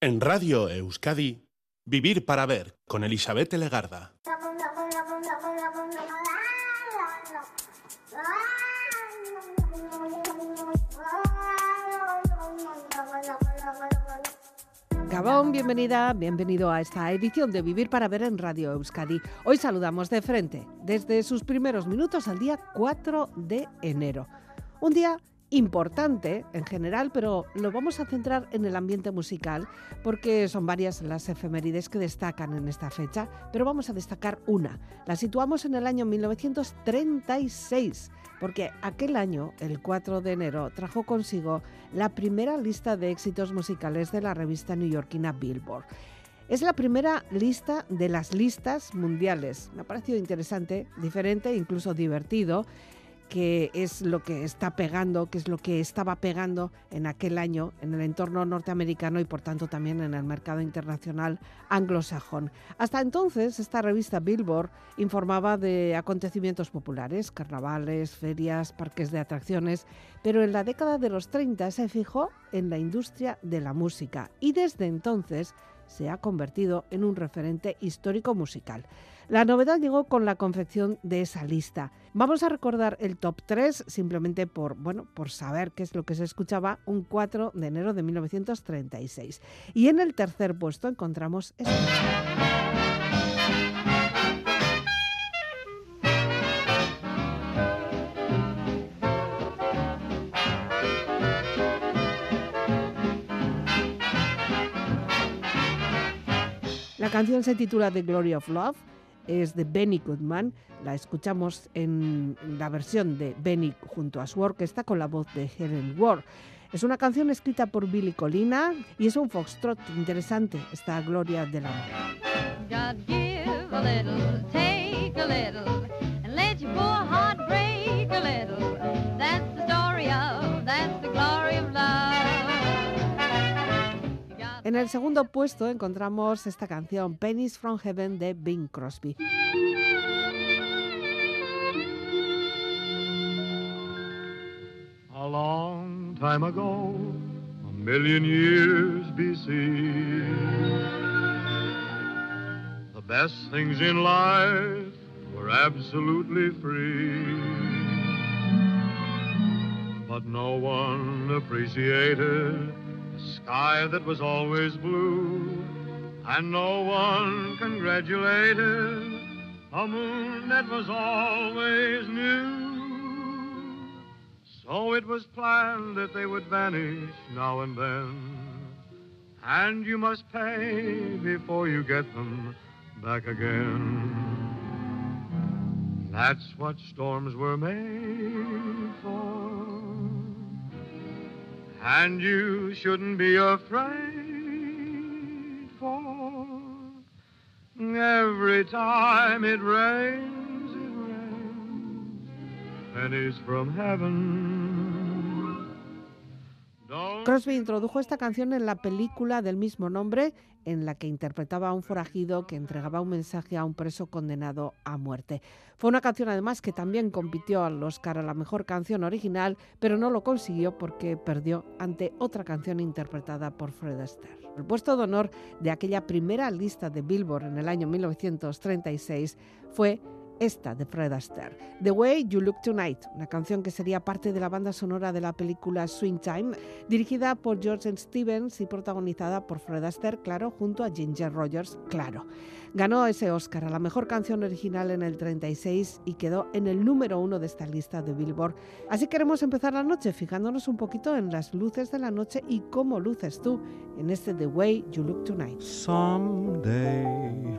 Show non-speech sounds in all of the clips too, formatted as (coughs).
En Radio Euskadi, Vivir para Ver con Elizabeth Legarda. Gabón, bienvenida, bienvenido a esta edición de Vivir para Ver en Radio Euskadi. Hoy saludamos de frente, desde sus primeros minutos al día 4 de enero. Un día importante en general, pero lo vamos a centrar en el ambiente musical porque son varias las efemérides que destacan en esta fecha, pero vamos a destacar una. La situamos en el año 1936, porque aquel año, el 4 de enero, trajo consigo la primera lista de éxitos musicales de la revista neoyorquina Billboard. Es la primera lista de las listas mundiales. Me ha parecido interesante, diferente, incluso divertido que es lo que está pegando, que es lo que estaba pegando en aquel año en el entorno norteamericano y por tanto también en el mercado internacional anglosajón. Hasta entonces, esta revista Billboard informaba de acontecimientos populares, carnavales, ferias, parques de atracciones, pero en la década de los 30 se fijó en la industria de la música y desde entonces se ha convertido en un referente histórico musical. La novedad llegó con la confección de esa lista. Vamos a recordar el top 3 simplemente por, bueno, por saber qué es lo que se escuchaba un 4 de enero de 1936. Y en el tercer puesto encontramos esta. La canción se titula The Glory of Love es de Benny Goodman. La escuchamos en la versión de Benny junto a su orquesta con la voz de Helen Ward. Es una canción escrita por Billy Colina y es un foxtrot interesante, esta gloria del amor. En el segundo puesto encontramos esta canción Pennies from Heaven de Bing Crosby. A long time ago, a million years BC, the best things in life were absolutely free. But no one appreciated sky that was always blue, and no one congratulated a moon that was always new. So it was planned that they would vanish now and then, and you must pay before you get them back again. That's what storms were made for and you shouldn't be afraid for every time it rains, it rains pennies from heaven. Crosby introdujo esta canción en la película del mismo nombre, en la que interpretaba a un forajido que entregaba un mensaje a un preso condenado a muerte. Fue una canción además que también compitió al Oscar a la mejor canción original, pero no lo consiguió porque perdió ante otra canción interpretada por Fred Astaire. El puesto de honor de aquella primera lista de Billboard en el año 1936 fue esta de Fred Astaire, The Way You Look Tonight, una canción que sería parte de la banda sonora de la película Swing Time, dirigida por George Stevens y protagonizada por Fred Astaire, claro, junto a Ginger Rogers, claro. Ganó ese Oscar a la mejor canción original en el 36 y quedó en el número uno de esta lista de Billboard. Así queremos empezar la noche fijándonos un poquito en las luces de la noche y cómo luces tú en este The Way You Look Tonight. Someday,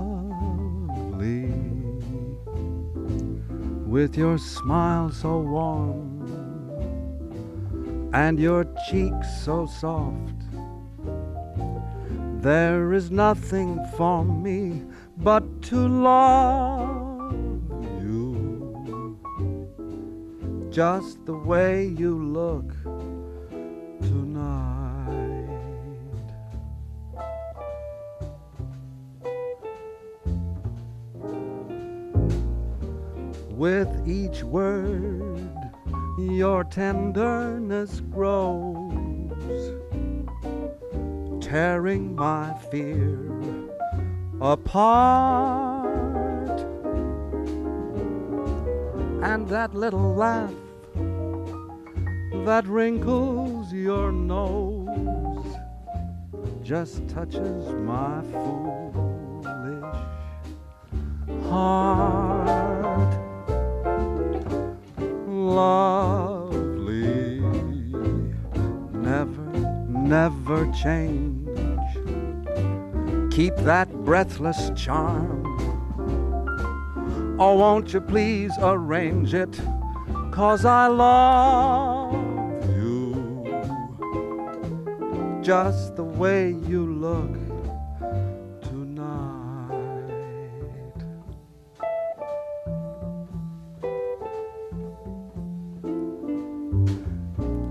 with your smile so warm and your cheeks so soft. There is nothing for me but to love you just the way you look With each word, your tenderness grows, tearing my fear apart. And that little laugh that wrinkles your nose just touches my foolish heart. Lovely, never, never change. Keep that breathless charm. Oh, won't you please arrange it? Cause I love you just the way you look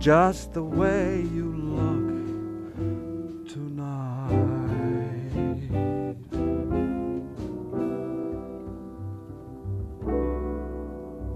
Just the way you look tonight.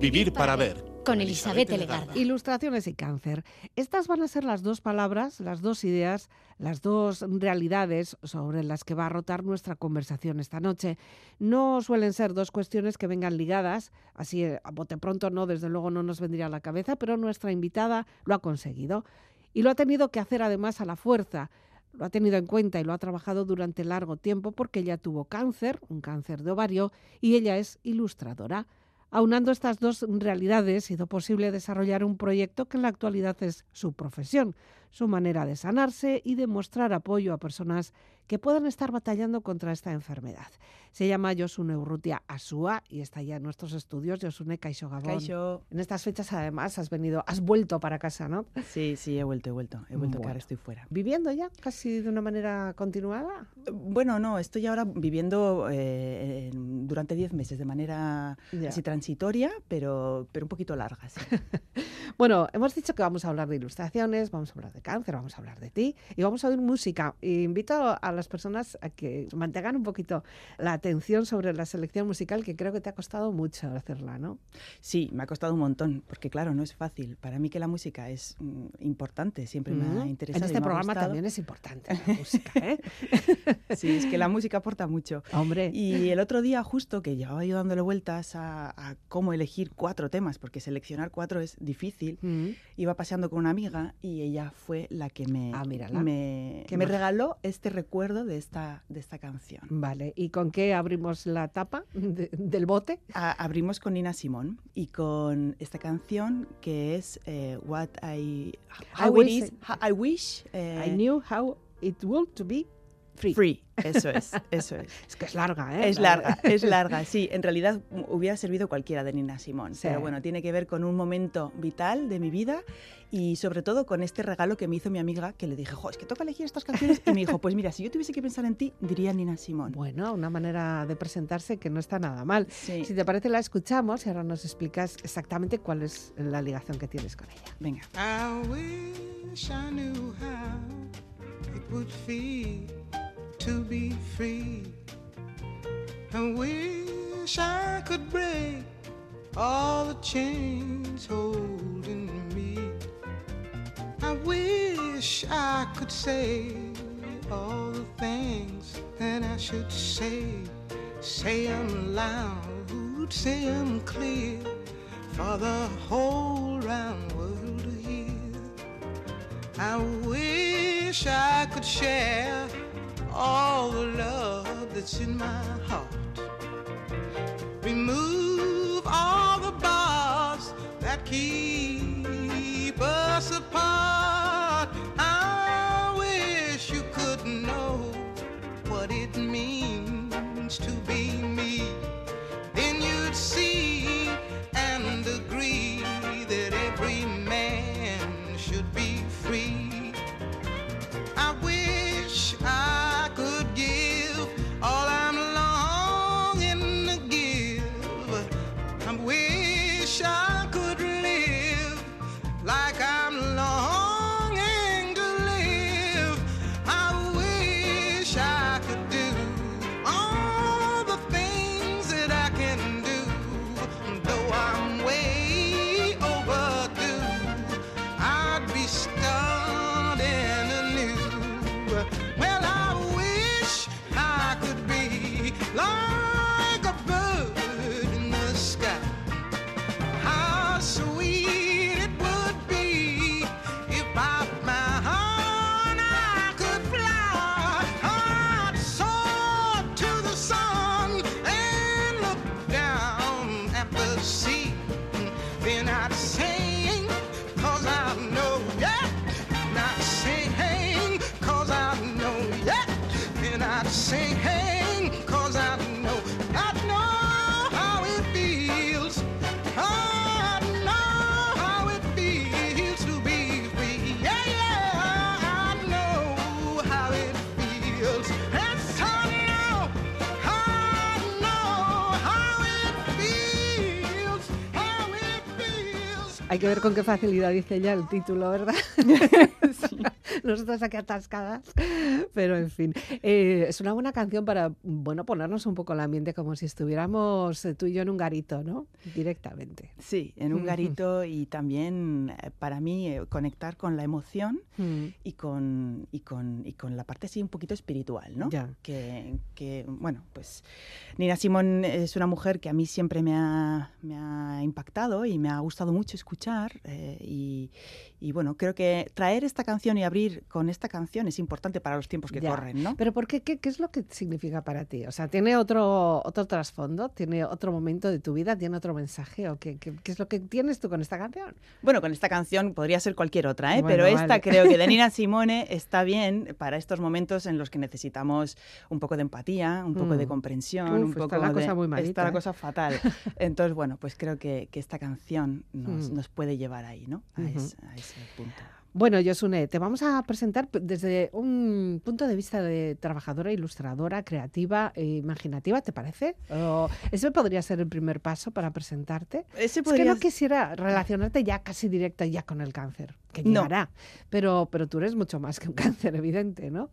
Vivir para ver. Con Elizabeth Legarda. Ilustraciones y cáncer. Estas van a ser las dos palabras, las dos ideas, las dos realidades sobre las que va a rotar nuestra conversación esta noche. No suelen ser dos cuestiones que vengan ligadas, así eh, a bote pronto no, desde luego no nos vendría a la cabeza, pero nuestra invitada lo ha conseguido. Y lo ha tenido que hacer además a la fuerza. Lo ha tenido en cuenta y lo ha trabajado durante largo tiempo porque ella tuvo cáncer, un cáncer de ovario, y ella es ilustradora. Aunando estas dos realidades, ha sido posible desarrollar un proyecto que en la actualidad es su profesión, su manera de sanarse y de mostrar apoyo a personas que puedan estar batallando contra esta enfermedad. Se llama Yosune Urrutia Asúa y está ya en nuestros estudios. Yosune Caixo Gabón. Kaixo. En estas fechas, además, has venido, has vuelto para casa, ¿no? Sí, sí, he vuelto, he vuelto. He vuelto, que Bueno. ahora estoy fuera. ¿Viviendo ya casi de una manera continuada? Bueno, no, estoy ahora viviendo eh, durante 10 meses de manera Ya. así transitoria, pero, pero un poquito larga. sí. (laughs) Bueno, hemos dicho que vamos a hablar de ilustraciones, vamos a hablar de cáncer, vamos a hablar de ti y vamos a oír música. E invito a las personas a que mantengan un poquito la atención sobre la selección musical, que creo que te ha costado mucho hacerla, ¿no? Sí, me ha costado un montón, porque claro, no es fácil. Para mí que la música es mm, importante, siempre me ha interesado. En este programa gustado. también es importante la (laughs) música, ¿eh? Sí, es que la música aporta mucho. Hombre. Y el otro día, justo que llevaba yo dándole vueltas a, a cómo elegir cuatro temas, porque seleccionar cuatro es difícil, Mm. iba paseando con una amiga y ella fue la que me, Ah, me, me regaló este recuerdo de esta, de esta canción. Vale, ¿y con qué abrimos la tapa (laughs) de- del bote? A- abrimos con Nina Simón y con esta canción que es eh, What I, I How It wish- Is, How I Wish eh, I knew how it would to be free. Free. Eso es, eso es. (laughs) Es que es larga, ¿eh? Es larga, es (laughs) larga, sí. En realidad m- hubiera servido cualquiera de Nina Simón, Sí. pero bueno, tiene que ver con un momento vital de mi vida y sobre todo con este regalo que me hizo mi amiga que le dije, jo, es que toca elegir estas canciones y me dijo, pues mira, si yo tuviese que pensar en ti, diría Nina Simón. Bueno, una manera de presentarse que no está nada mal. Sí. Si te parece, la escuchamos y ahora nos explicas exactamente cuál es la ligación que tienes con ella. Venga. I wish I knew how it would feel to be free. I wish I could break all the chains holding me. I wish I could say all the things that I should say. Say 'em loud, say 'em clear for the whole round world to hear. I wish I could share all the love that's in my heart. Remove all the bars that keep us apart. I wish you could know what it means to be que ver con qué facilidad dice ya el título, ¿verdad? (laughs) (laughs) Nosotros aquí atascadas. Pero en fin, eh, es una buena canción para, bueno, ponernos un poco el ambiente como si estuviéramos eh, tú y yo en un garito, ¿no? Directamente. Sí, en un (laughs) garito y también eh, para mí eh, conectar con la emoción Mm. y con, y con, y con la parte así un poquito espiritual, ¿no? Ya. Que, que, bueno, pues Nina Simón es una mujer que a mí siempre me ha, me ha impactado y me ha gustado mucho escuchar eh, y, y, bueno, creo que traer esta canción y abrir con esta canción es importante para los tiempos que Ya. corren, ¿no? Pero ¿por qué? qué? qué es lo que significa para ti? O sea, ¿tiene otro, otro trasfondo? ¿Tiene otro momento de tu vida? ¿Tiene otro mensaje? ¿O qué, qué- qué es lo que tienes tú con esta canción? Bueno, con esta canción podría ser cualquier otra, ¿eh? Bueno, pero esta vale. creo que de Nina (laughs) Simone está bien para estos momentos en los que necesitamos un poco de empatía, un poco de Mm. comprensión, Uf, un está poco la de... cosa muy malita, está la ¿eh? cosa fatal. (laughs) Entonces, bueno, pues creo que, que esta canción nos, Mm. nos puede llevar ahí, ¿no? A, Ujú. ese, a ese punto. Bueno, Yosune, te vamos a presentar desde un punto de vista de trabajadora, ilustradora, creativa e imaginativa, ¿te parece? Ese podría ser el primer paso para presentarte. Ese Es que no quisiera relacionarte ya casi directa ya con el cáncer, que No. llegará, pero, pero tú eres mucho más que un (laughs) cáncer, evidente, ¿no?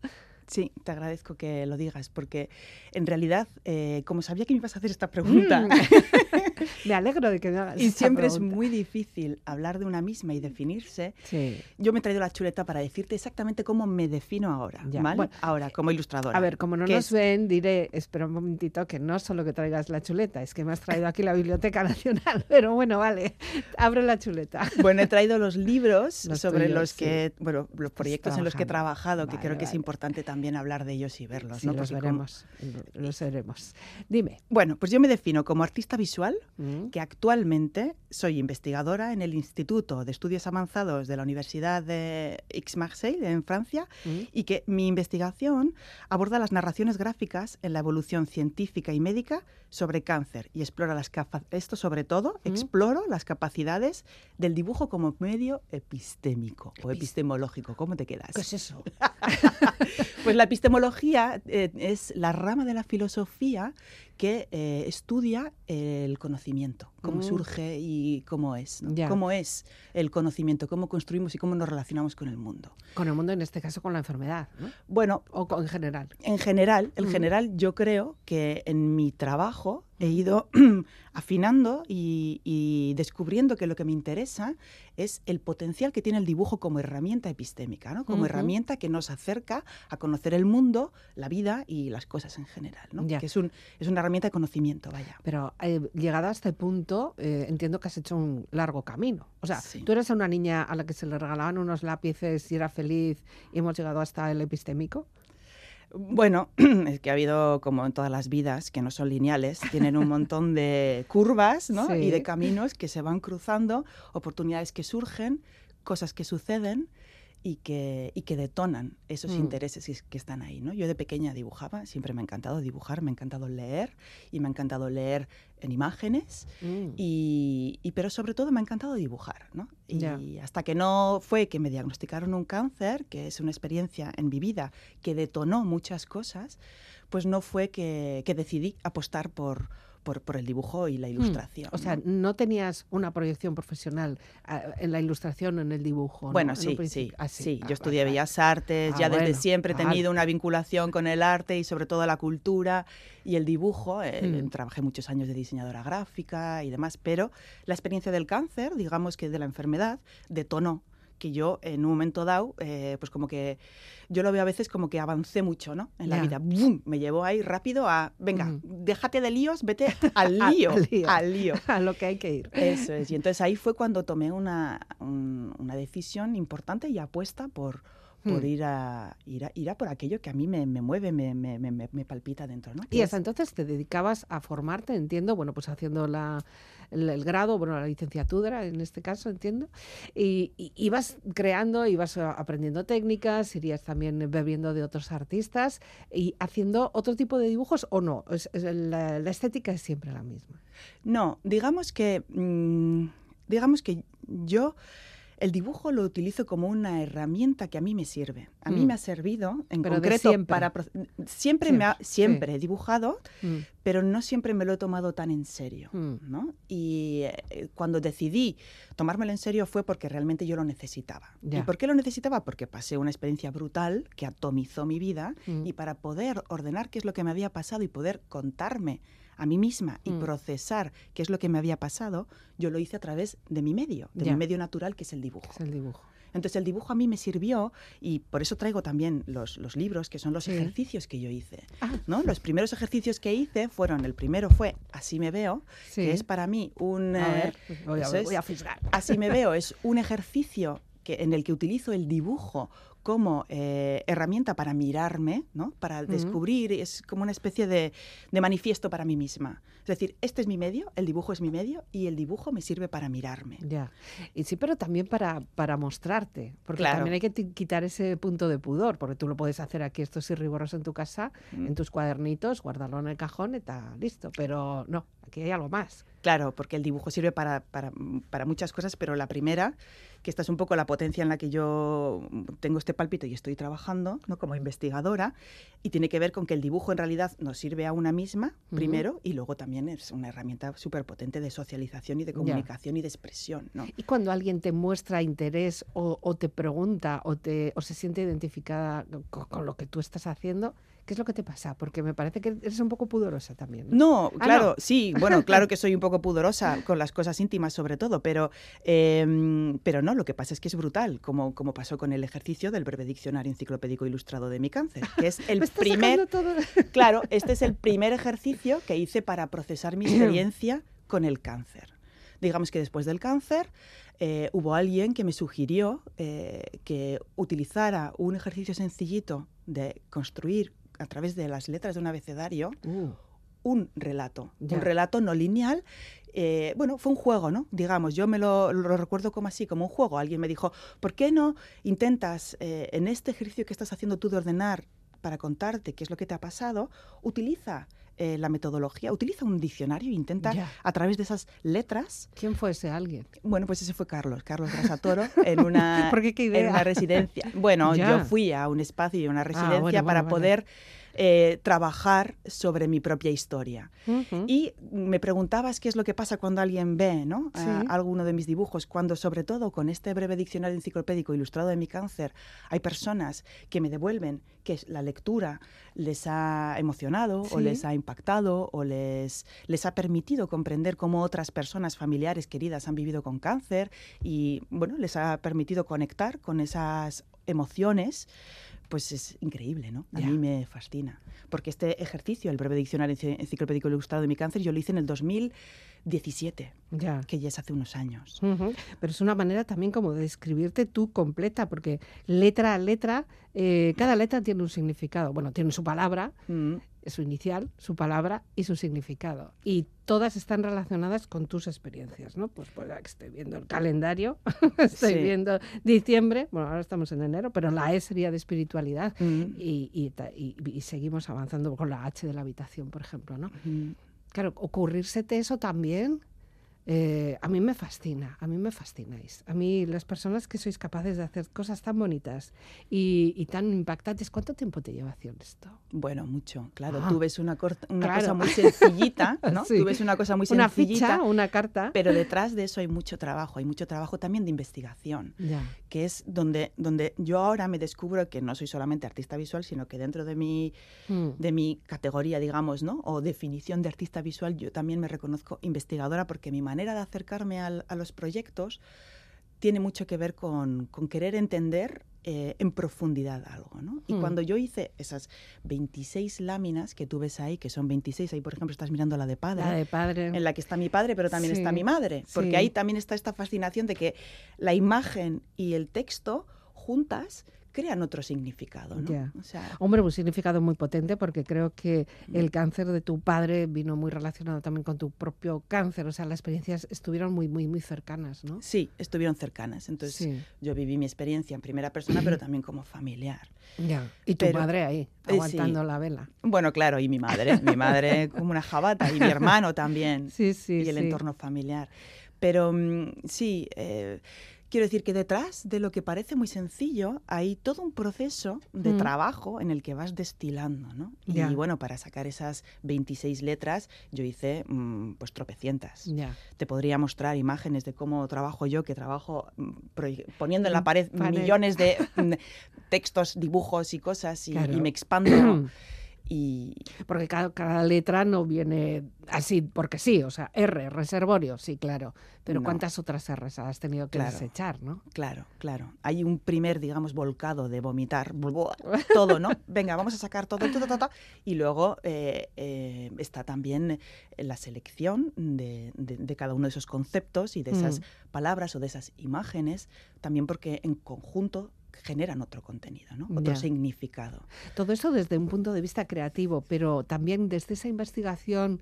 Sí, te agradezco que lo digas, porque en realidad, eh, como sabía que me ibas a hacer esta pregunta, (laughs) Me alegro de que me hagas y esta siempre es pregunta. muy difícil hablar de una misma y definirse, Sí. yo me he traído la chuleta para decirte exactamente cómo me defino ahora, Ya, ¿vale? bueno. ahora, como ilustradora. A ver, como no que nos es- ven, diré, espera un momentito, que no solo que traigas la chuleta, es que me has traído aquí la Biblioteca (laughs) Nacional, pero bueno, vale, abre la chuleta. Bueno, he traído los libros (laughs) Los sobre tuyos, los sí. que, bueno, los proyectos en los que he trabajado, que Vale, creo que es vale. importante también hablar de ellos y verlos, Sí, ¿no? los Porque como- veremos, los veremos. Dime. Bueno, pues yo me defino como artista visual, Mm, que actualmente soy investigadora en el Instituto de Estudios Avanzados de la Universidad de Aix-Marseille, en Francia, mm, y que mi investigación aborda las narraciones gráficas en la evolución científica y médica sobre cáncer y explora las esto sobre todo Mm. exploro las capacidades del dibujo como medio epistémico o Epis- epistemológico. ¿Cómo te quedas? ¿Qué es eso? Pues (laughs) (laughs) la epistemología eh, es la rama de la filosofía que eh, estudia el conocimiento, cómo Mm. surge y cómo es, cómo es el conocimiento, cómo construimos y cómo nos relacionamos con el mundo. Con el mundo, en este caso, con la enfermedad, ¿no? Bueno, O con, en general. en general, en Mm. general yo creo que en mi trabajo he ido (clears throat) afinando y, y descubriendo que lo que me interesa es el potencial que tiene el dibujo como herramienta epistémica, ¿no? como herramienta que nos acerca a conocer el mundo, la vida y las cosas en general. Que es, un, es una herramienta de conocimiento, vaya. Pero eh, llegada a este punto, eh, entiendo que has hecho un largo camino. O sea, Sí. tú eres una niña a la que se le regalaban unos lápices y era feliz y hemos llegado hasta el epistémico. Bueno, (clears throat) es que ha habido, como en todas las vidas, que no son lineales, tienen un montón de (laughs) curvas ¿no? Sí. y de caminos que se van cruzando, oportunidades que surgen, cosas que suceden y que, y que detonan esos Mm. intereses que, están ahí. ¿no? Yo de pequeña dibujaba, siempre me ha encantado dibujar, me ha encantado leer y me ha encantado leer en imágenes. Mm. Y, y- pero sobre todo me ha encantado dibujar, ¿no? Y hasta que no fue que me diagnosticaron un cáncer, que es una experiencia en mi vida que detonó muchas cosas, pues no fue que, que decidí apostar por, por, por el dibujo y la ilustración. Mm. O sea, ¿no? tenías una proyección profesional ah, en la ilustración o en el dibujo. ¿no? Bueno, sí, sí. Ah, sí. Ah, Yo estudié vale. Bellas Artes, Ah, ya desde bueno, siempre he tenido una vinculación con el arte y sobre todo la cultura y el dibujo. Eh, Mm. Trabajé muchos años de diseñadora gráfica y demás, pero la experiencia del cáncer, digamos que de la enfermedad, detonó que yo en un momento dado, eh, pues como que yo lo veo a veces como que avancé mucho, ¿no? En la vida. ¡Bum! Me llevó ahí rápido a, venga, Mm. déjate de líos, vete (laughs) al Al- lío, al lío. al lío. (laughs) A lo que hay que ir. Eso es. Y entonces ahí fue cuando tomé una, un- una decisión importante y apuesta por, por Hmm. ir, a, ir, a, ir a por aquello que a mí me, me mueve, me, me, me, palpita dentro. ¿no? Y es- hasta entonces te dedicabas a formarte, entiendo, bueno, pues haciendo la, el, el grado, bueno, la licenciatura en este caso, entiendo, y, y ibas creando, ibas aprendiendo técnicas, irías también bebiendo de otros artistas y haciendo otro tipo de dibujos o no, Es- es la, la estética es siempre la misma. No, digamos que, mm, digamos que yo el dibujo lo utilizo como una herramienta que a mí me sirve. A mí Mm. me ha servido en Pero concreto siempre. para siempre me ha- Siempre, sí. he dibujado, Mm. pero no siempre me lo he tomado tan en serio, Mm. ¿no? Y eh, cuando decidí tomármelo en serio fue porque realmente yo lo necesitaba. Ya. ¿Y por qué lo necesitaba? Porque pasé una experiencia brutal que atomizó mi vida y para poder ordenar qué es lo que me había pasado y poder contarme a mí misma y Mm. procesar qué es lo que me había pasado, yo lo hice a través de mi medio, de mi medio natural que es el dibujo. Es el dibujo. Entonces el dibujo a mí me sirvió y por eso traigo también los, los libros, que son los Sí. ejercicios que yo hice. Ah. ¿no? Los primeros ejercicios que hice fueron, el primero fue Así me veo, Sí. que es para mí un... A eh, ver, voy a, es- voy a fisgar. Así me veo (laughs) es un ejercicio que, en el que utilizo el dibujo como eh, herramienta para mirarme, ¿no? para Ujú. descubrir, es como una especie de, de manifiesto para mí misma. Es decir, este es mi medio, el dibujo es mi medio y el dibujo me sirve para mirarme. Ya. Y sí, pero también para, para mostrarte. Porque Claro. también hay que quitar ese punto de pudor, porque tú lo puedes hacer aquí, esto es riguroso en tu casa, Mm. en tus cuadernitos, guardarlo en el cajón y está listo. Pero no, aquí hay algo más. Claro, porque el dibujo sirve para, para, para muchas cosas, pero la primera, que esta es un poco la potencia en la que yo tengo este pálpito y estoy trabajando ¿no? como investigadora, y tiene que ver con que el dibujo en realidad nos sirve a una misma, primero, y luego también es una herramienta súper potente de socialización y de comunicación y de expresión. ¿no? Y cuando alguien te muestra interés o, o te pregunta o, te, o se siente identificada con, con lo que tú estás haciendo, ¿qué es lo que te pasa? Porque me parece que eres un poco pudorosa también. ¿no? No, Ah, claro, no. sí, bueno, (laughs) claro que soy un poco pudorosa con las cosas íntimas sobre todo, pero, em, pero no, lo que pasa es que es brutal, como, como pasó con el ejercicio del breve diccionario enciclopédico ilustrado de mi cáncer, que es el (laughs) primer, todo- (laughs) claro, este es el primer ejercicio que hice para procesar mi (clears throat) experiencia con el cáncer. Digamos que después del cáncer eh, hubo alguien que me sugirió eh, que utilizara un ejercicio sencillito de construir a través de las letras de un abecedario Uh, un relato, un relato no lineal. eh, bueno, fue un juego, ¿no? Digamos, yo me lo, lo recuerdo como así, como un juego. Alguien me dijo, ¿por qué no intentas eh, en este ejercicio que estás haciendo tú de ordenar para contarte qué es lo que te ha pasado, utiliza eh, la metodología, utiliza un diccionario e intenta a través de esas letras. ¿Quién fue ese alguien? Bueno, pues ese fue Carlos, Carlos Grasatoro, en una, (laughs) qué en idea. una residencia. Bueno, yo fui a un espacio y a una residencia Ah, bueno, para bueno, vale. Eh, trabajar sobre mi propia historia. Ujú. Y me preguntabas qué es lo que pasa cuando alguien ve ¿no? Sí. a- alguno de mis dibujos, cuando sobre todo con este breve diccionario enciclopédico ilustrado de mi cáncer, hay personas que me devuelven que la lectura les ha emocionado o les ha impactado o les, les ha permitido comprender cómo otras personas familiares queridas han vivido con cáncer y bueno, les ha permitido conectar con esas emociones. Pues es increíble, ¿no? A mí me fascina. Porque este ejercicio, el breve diccionario enci- enciclopédico ilustrado de mi cáncer, yo lo hice en el 2017, Ya. que ya es hace unos años. Pero es una manera también como de describirte tú completa, porque letra a letra, eh, cada letra tiene un significado. Bueno, tiene su palabra, Mm, su inicial, su palabra y su significado. Y todas están relacionadas con tus experiencias, ¿no? Pues, pues estoy viendo el calendario, (laughs) estoy Sí. viendo diciembre, bueno, ahora estamos en enero, pero la E sería de espiritualidad. Y, y ta- y- y seguimos avanzando con la H de la habitación, por ejemplo, ¿no? mm. Claro, ocurrírsete eso también, eh, a mí me fascina, a mí me fascináis. A mí las personas que sois capaces de hacer cosas tan bonitas y, y tan impactantes, ¿cuánto tiempo te lleva hacer esto? Bueno, mucho, claro. Ah, Tú ves una, claro. cosa muy sencillita, (laughs) ¿no? Sí. Tú ves una cosa muy Una sencillita, ficha, una carta. pero detrás de eso hay mucho trabajo. Hay mucho trabajo también de investigación. Ya. que es donde, donde yo ahora me descubro que no soy solamente artista visual, sino que dentro de mi, Mm. de mi categoría, digamos, ¿no? o definición de artista visual, yo también me reconozco investigadora porque mi manera de acercarme al- a los proyectos tiene mucho que ver con, con querer entender eh, en profundidad algo. ¿no? Y Mm. cuando yo hice esas 26 láminas que tú ves ahí, que son 26, ahí por ejemplo estás mirando la de padre, La de padre. en la que está mi padre, pero también está mi madre. Porque sí. ahí también está esta fascinación de que la imagen y el texto juntas crean otro significado. ¿no? Ya. O sea, Hombre, un significado muy potente porque creo que Mm. el cáncer de tu padre vino muy relacionado también con tu propio cáncer. O sea, las experiencias estuvieron muy, muy, muy cercanas, ¿no? sí, estuvieron cercanas. Entonces Sí. yo viví mi experiencia en primera persona, pero también como familiar. Ya. Y tu Pero- madre ahí, Eh, sí. aguantando la vela. Bueno, claro, y mi madre, mi madre (laughs) como una jabata, y mi hermano también. Sí, sí, y el sí. entorno familiar. Pero mm, sí, eh, Quiero decir que detrás de lo que parece muy sencillo hay todo un proceso de Mm. trabajo en el que vas destilando, ¿no? Y bueno, para sacar esas 26 letras yo hice mm, pues tropecientas. Ya. Te podría mostrar imágenes de cómo trabajo yo, que trabajo mm, poniendo en la pared panel. millones de textos, dibujos y cosas y, Claro. y me expando. (clears throat) y Porque cada, cada letra no viene así porque sí, o sea, R, reservorio, sí, claro. Pero No. ¿cuántas otras R's has tenido que Claro. desechar, no? Claro, claro. Hay un primer, digamos, volcado de vomitar todo, ¿no? (laughs) Venga, vamos a sacar todo, todo, todo. todo. Y luego eh, eh, está también la selección de, de- de cada uno de esos conceptos y de esas Mm. palabras o de esas imágenes, también porque en conjunto generan otro contenido, ¿no? Otro Ya. significado. Todo eso desde un punto de vista creativo, pero también desde esa investigación,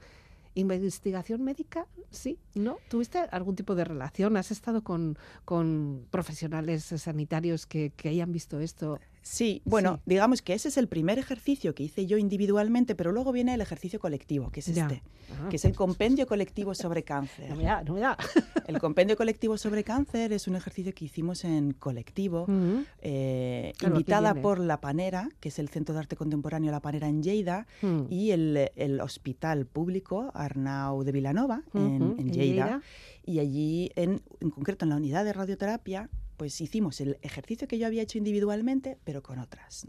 investigación médica, sí, ¿no? ¿Tuviste algún tipo de relación? ¿Has estado con, con profesionales sanitarios que, que hayan visto esto? Sí, bueno, Sí. digamos que ese es el primer ejercicio que hice yo individualmente, pero luego viene el ejercicio colectivo, que es Ya. este, Ah, que es el compendio colectivo sobre cáncer. (laughs) no me da, no me da. (laughs) El compendio colectivo sobre cáncer es un ejercicio que hicimos en colectivo, eh, Claro, invitada por La Panera, que es el Centro de Arte Contemporáneo La Panera en Lleida, mm. y el, el Hospital Público Arnau de Vilanova, en Lleida. Lleida. Y allí, en, en concreto en la unidad de radioterapia, pues hicimos el ejercicio que yo había hecho individualmente, pero con otras.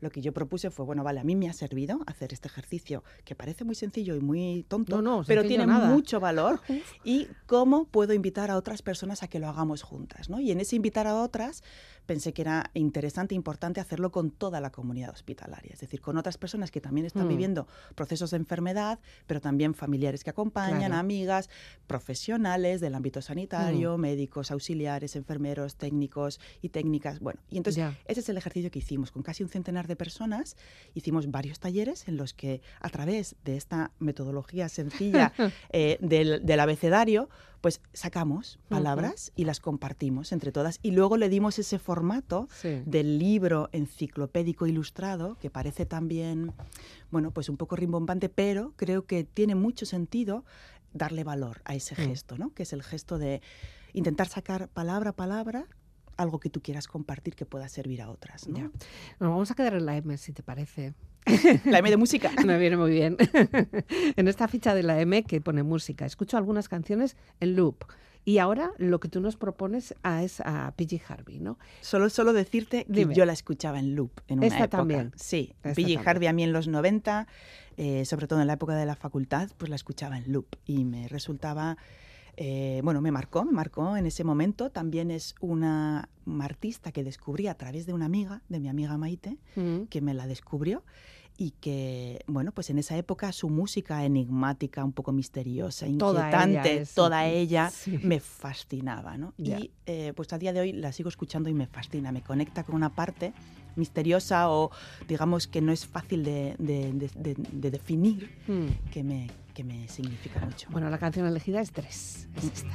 Lo que yo propuse fue, bueno, vale, a mí me ha servido hacer este ejercicio que parece muy sencillo y muy tonto, No, no, pero tiene nada. mucho valor. (laughs) y cómo puedo invitar a otras personas a que lo hagamos juntas. ¿no? Y en ese invitar a otras pensé que era interesante e importante hacerlo con toda la comunidad hospitalaria, es decir, con otras personas que también están Mm. viviendo procesos de enfermedad, pero también familiares que acompañan, Claro. amigas, profesionales del ámbito sanitario, médicos, auxiliares, enfermeros, técnicos y técnicas. Bueno, y entonces Ya. ese es el ejercicio que hicimos con casi un centenar de personas. Hicimos varios talleres en los que a través de esta metodología sencilla (laughs) eh, del, del abecedario, pues sacamos palabras y las compartimos entre todas y luego le dimos ese formato Sí. del libro enciclopédico ilustrado que parece también, bueno, pues un poco rimbombante, pero creo que tiene mucho sentido darle valor a ese Mm. gesto, ¿no? Que es el gesto de intentar sacar palabra a palabra algo que tú quieras compartir que pueda servir a otras, ¿no? Ya. Nos vamos a quedar en la M, si te parece. La M de música. (laughs) Me viene muy bien. (laughs) en esta ficha de la M que pone música, escucho algunas canciones en loop. Y ahora lo que tú nos propones a- es a PG Harvey, ¿no? Solo, solo decirte que Dime. yo la escuchaba en loop en una Esta época. también. Sí, Esta también. Harvey a mí en los 90, eh, sobre todo en la época de la facultad, pues la escuchaba en loop y me resultaba, eh, bueno, me marcó, me marcó en ese momento. También es una, una artista que descubrí a través de una amiga, de mi amiga Maite, Mm. que me la descubrió y que, bueno, pues en esa época su música enigmática, un poco misteriosa, Toda inquietante, ella es- toda ella sí. me fascinaba, ¿no? Y eh, pues a día de hoy la sigo escuchando y me fascina, me conecta con una parte misteriosa o digamos que no es fácil de, de- de- de- de definir, Mm. que me, que me significa mucho. Bueno, la canción elegida es tres. Es esta.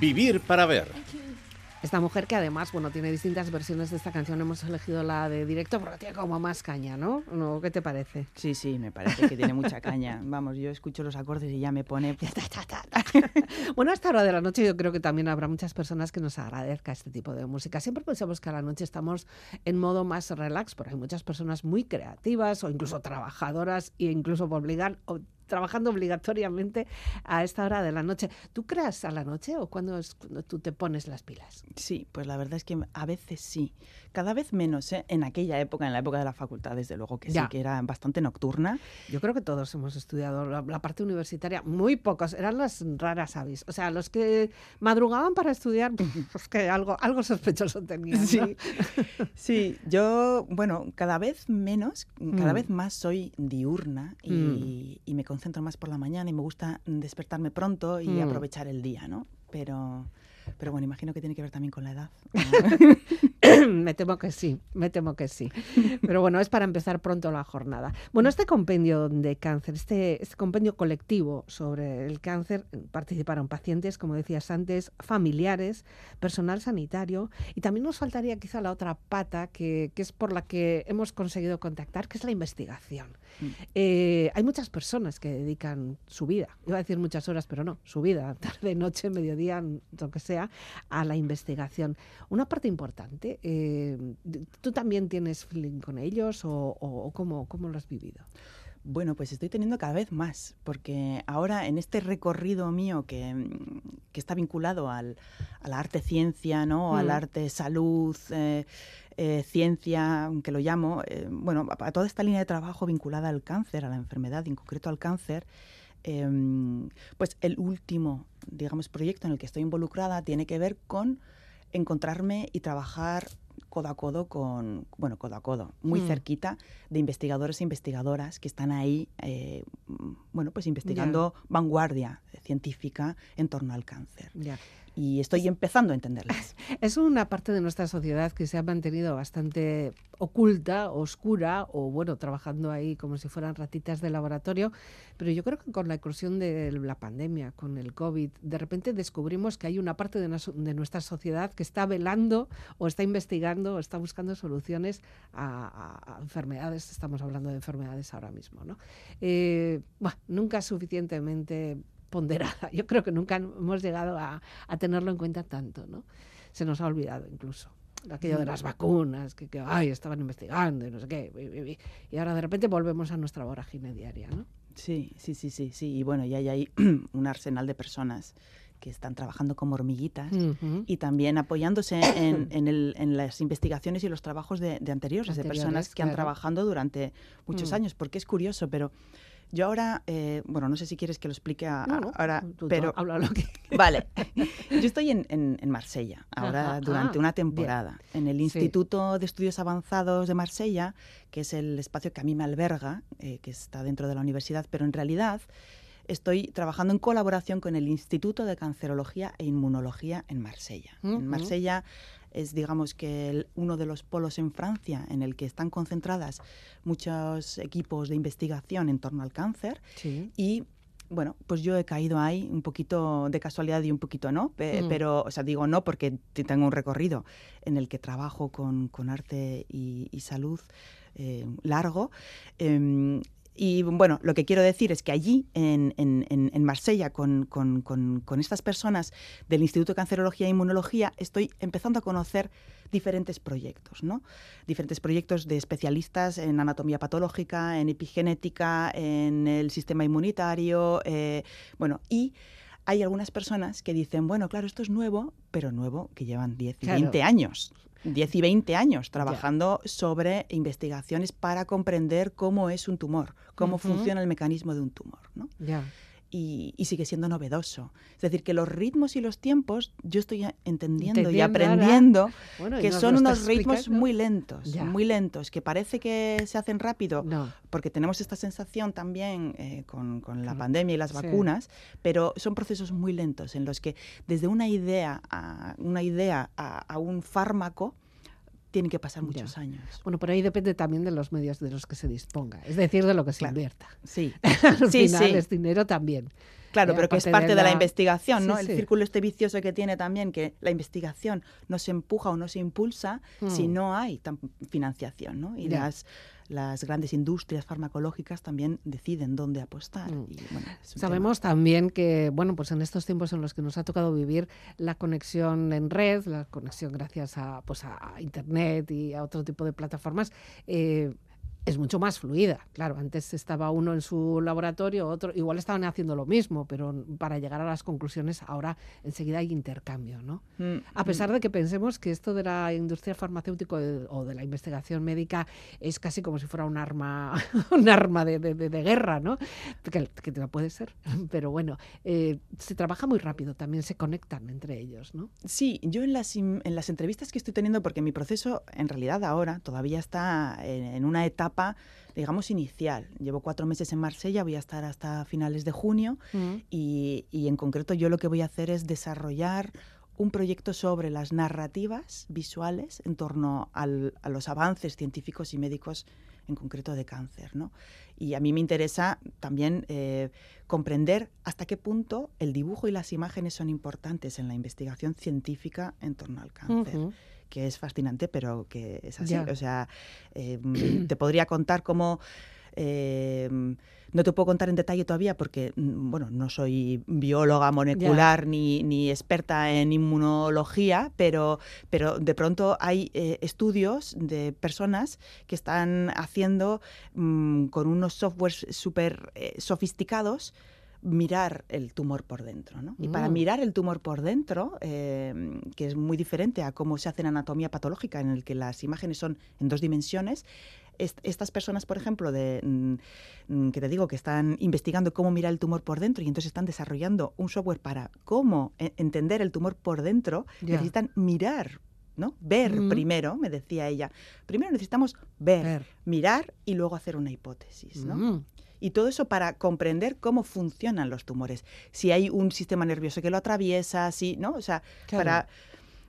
Vivir para ver. Esta mujer que además, bueno, tiene distintas versiones de esta canción, hemos elegido la de directo porque tiene como más caña, ¿no? ¿No? ¿Qué te parece? Sí, sí, me parece que tiene mucha caña. (laughs) Vamos, yo escucho los acordes y ya me pone... (laughs) bueno, a esta hora de la noche yo creo que también habrá muchas personas que nos agradezca este tipo de música. Siempre pensamos que a la noche estamos en modo más relax, pero hay muchas personas muy creativas o incluso trabajadoras e incluso por obligar o trabajando obligatoriamente a esta hora de la noche. ¿Tú creas a la noche o cuando, es cuando tú te pones las pilas? Sí, pues la verdad es que a veces sí. Cada vez menos, ¿eh? En aquella época, en la época de la facultad, desde luego que Ya. sí, que era bastante nocturna. Yo creo que todos hemos estudiado la, la parte universitaria, muy pocos, eran las raras avis. O sea, los que madrugaban para estudiar, (laughs) pues que algo, algo sospechoso tenían. ¿no? Sí, (laughs) sí, yo, bueno, cada vez menos, cada Mm. vez más soy diurna y, y me concentro más por la mañana y me gusta despertarme pronto y Mm. aprovechar el día, ¿no? Pero, pero bueno, imagino que tiene que ver también con la edad. (laughs) (coughs) me temo que sí, me temo que sí. Pero bueno, es para empezar pronto la jornada. Bueno, este compendio de cáncer, este, este compendio colectivo sobre el cáncer, participaron pacientes, como decías antes, familiares, personal sanitario y también nos faltaría quizá la otra pata que, que es por la que hemos conseguido contactar, que es la investigación. Mm. Eh, hay muchas personas que dedican su vida, iba a decir muchas horas, pero no, su vida, (laughs) tarde, noche, mediodía, lo que sea, a la investigación. Una parte importante, eh, ¿tú también tienes feeling con ellos o, cómo, cómo lo has vivido? Bueno, pues estoy teniendo cada vez más, porque ahora en este recorrido mío que, mm, que está vinculado al, al arte-ciencia, ¿no? Al Mm. arte-salud, eh, eh, ciencia, que lo llamo, eh, bueno, a, toda esta línea de trabajo vinculada al cáncer, a la enfermedad, en concreto al cáncer, em, pues el último, digamos, proyecto en el que estoy involucrada tiene que ver con encontrarme y trabajar codo a codo con, bueno, codo a codo, muy Mm. cerquita de investigadores e investigadoras que están ahí, eh, bueno, pues investigando vanguardia científica en torno al cáncer. Y estoy empezando a entenderlas. (laughs) Es una parte de nuestra sociedad que se ha mantenido bastante oculta, oscura, o bueno, trabajando ahí como si fueran ratitas de laboratorio. Pero yo creo que con la incursión de la pandemia, con el COVID, de repente descubrimos que hay una parte de, de nuestra sociedad que está velando o está investigando o está buscando soluciones a enfermedades. Estamos hablando de enfermedades ahora mismo, ¿no? Eh, bueno, nunca suficientemente ponderada. (laughs) Yo creo que nunca hemos llegado a, a tenerlo en cuenta tanto, ¿no? Se nos ha olvidado incluso aquello de las vacunas, que, que ay, estaban investigando y no sé qué. y- ahora de repente volvemos a nuestra vorágine diaria, ¿no? Sí, sí, sí, sí, sí. Y bueno, ya hay ahí (clears throat) un arsenal de personas que están trabajando como hormiguitas. Ujú. y también apoyándose en, en (coughs) el- en las investigaciones y los trabajos de, de anteriores, de Anteriores, personas que han claro. trabajado durante muchos Mm. años, porque es curioso, pero yo ahora, eh, bueno, no sé si quieres que lo explique a- No, no, ahora, tú- pero habla lo que (laughs) vale, yo estoy en, en- en Marsella ahora Ajá, durante ah, una bien. temporada, en el Sí. Instituto de Estudios Avanzados de Marsella, que es el espacio que a mí me alberga, eh, que está dentro de la universidad, pero en realidad estoy trabajando en colaboración con el Instituto de Cancerología e Inmunología en Marsella. En Marsella es, digamos que, el- uno de los polos en Francia en el que están concentradas muchos equipos de investigación en torno al cáncer Sí. y bueno, pues yo he caído ahí un poquito de casualidad y un poquito no, pe- Mm. pero, o sea, digo no porque tengo un recorrido en el que trabajo con, con arte y, y salud eh, largo. em, y bueno, lo que quiero decir es que allí, en, en- en- Marsella, con, con- con- con estas personas del Instituto de Cancerología e Inmunología, estoy empezando a conocer diferentes proyectos, ¿no? Diferentes proyectos de especialistas en anatomía patológica, en epigenética, en el sistema inmunitario, eh, bueno, y hay algunas personas que dicen, bueno, claro, esto es nuevo, pero nuevo que llevan 10 y Claro. 20 años. 10 y 20 años trabajando sobre investigaciones para comprender cómo es un tumor, cómo funciona el mecanismo de un tumor. ¿no? Y, y sigue siendo novedoso. Es decir, que los ritmos y los tiempos yo estoy entendiendo y aprendiendo Bueno, que son unos ritmos explicando. muy lentos, Ya. muy lentos, que parece que se hacen rápido, No. porque tenemos esta sensación también eh, con, con la pandemia y las Sí. vacunas, pero son procesos muy lentos en los que desde una idea a, una idea a, a un fármaco tienen que pasar Ya. muchos años. Bueno, por ahí depende también de los medios de los que se disponga, es decir, de lo que se Claro. invierta. Sí, (laughs) Al Sí, final sí. es dinero también. Claro, pero que es parte de la, la- investigación, ¿no? El círculo este vicioso que tiene también, que la investigación no se empuja o no se impulsa si Mm. no hay tan- financiación, ¿no? Y Ya. las, las grandes industrias farmacológicas también deciden dónde apostar. Mm. y, bueno, Sabemos también que, bueno, pues en estos tiempos en los que nos ha tocado vivir la conexión en red, la conexión gracias a, pues a Internet y a otro tipo de plataformas, eh, es mucho más fluida. Claro, antes estaba uno en su laboratorio, otro, igual estaban haciendo lo mismo, pero para llegar a las conclusiones ahora enseguida hay intercambio, ¿no? Mm, A pesar de que pensemos que esto de la industria farmacéutica eh, o de la investigación médica es casi como si fuera un arma, (laughs) un arma de, de- de- de guerra, ¿no? Que, que no puede ser. (laughs) Pero bueno, eh, se trabaja muy rápido, también se conectan entre ellos, ¿no? Sí, yo en las, en las entrevistas que estoy teniendo, porque mi proceso en realidad ahora todavía está en, en una etapa, digamos, inicial. Llevo cuatro meses en Marsella, voy a estar hasta finales de junio y, y en concreto yo lo que voy a hacer es desarrollar un proyecto sobre las narrativas visuales en torno al- a los avances científicos y médicos en concreto de cáncer. ¿no? Y a mí me interesa también eh, comprender hasta qué punto el dibujo y las imágenes son importantes en la investigación científica en torno al cáncer. Que es fascinante, pero que es así. Ya. O sea, eh, (clears throat) te podría contar cómo... eh, no te puedo contar en detalle todavía porque, mm, bueno, no soy bióloga molecular ni, ni experta en inmunología, pero, pero de pronto hay eh, estudios de personas que están haciendo mm, con unos softwares súper eh, sofisticados mirar el tumor por dentro. ¿no? Y para Mm. mirar el tumor por dentro, eh, que es muy diferente a cómo se hace en anatomía patológica, en el que las imágenes son en dos dimensiones, est- estas personas, por ejemplo, de, mm, mm, que te digo que están investigando cómo mirar el tumor por dentro y entonces están desarrollando un software para cómo e- entender el tumor por dentro, necesitan mirar. ¿no? Ver Mm. primero, me decía ella. Primero necesitamos ver, Ver. mirar y luego hacer una hipótesis. ¿no? Mm. Y todo eso para comprender cómo funcionan los tumores. Si hay un sistema nervioso que lo atraviesa, si, ¿no? O sea, Claro. para,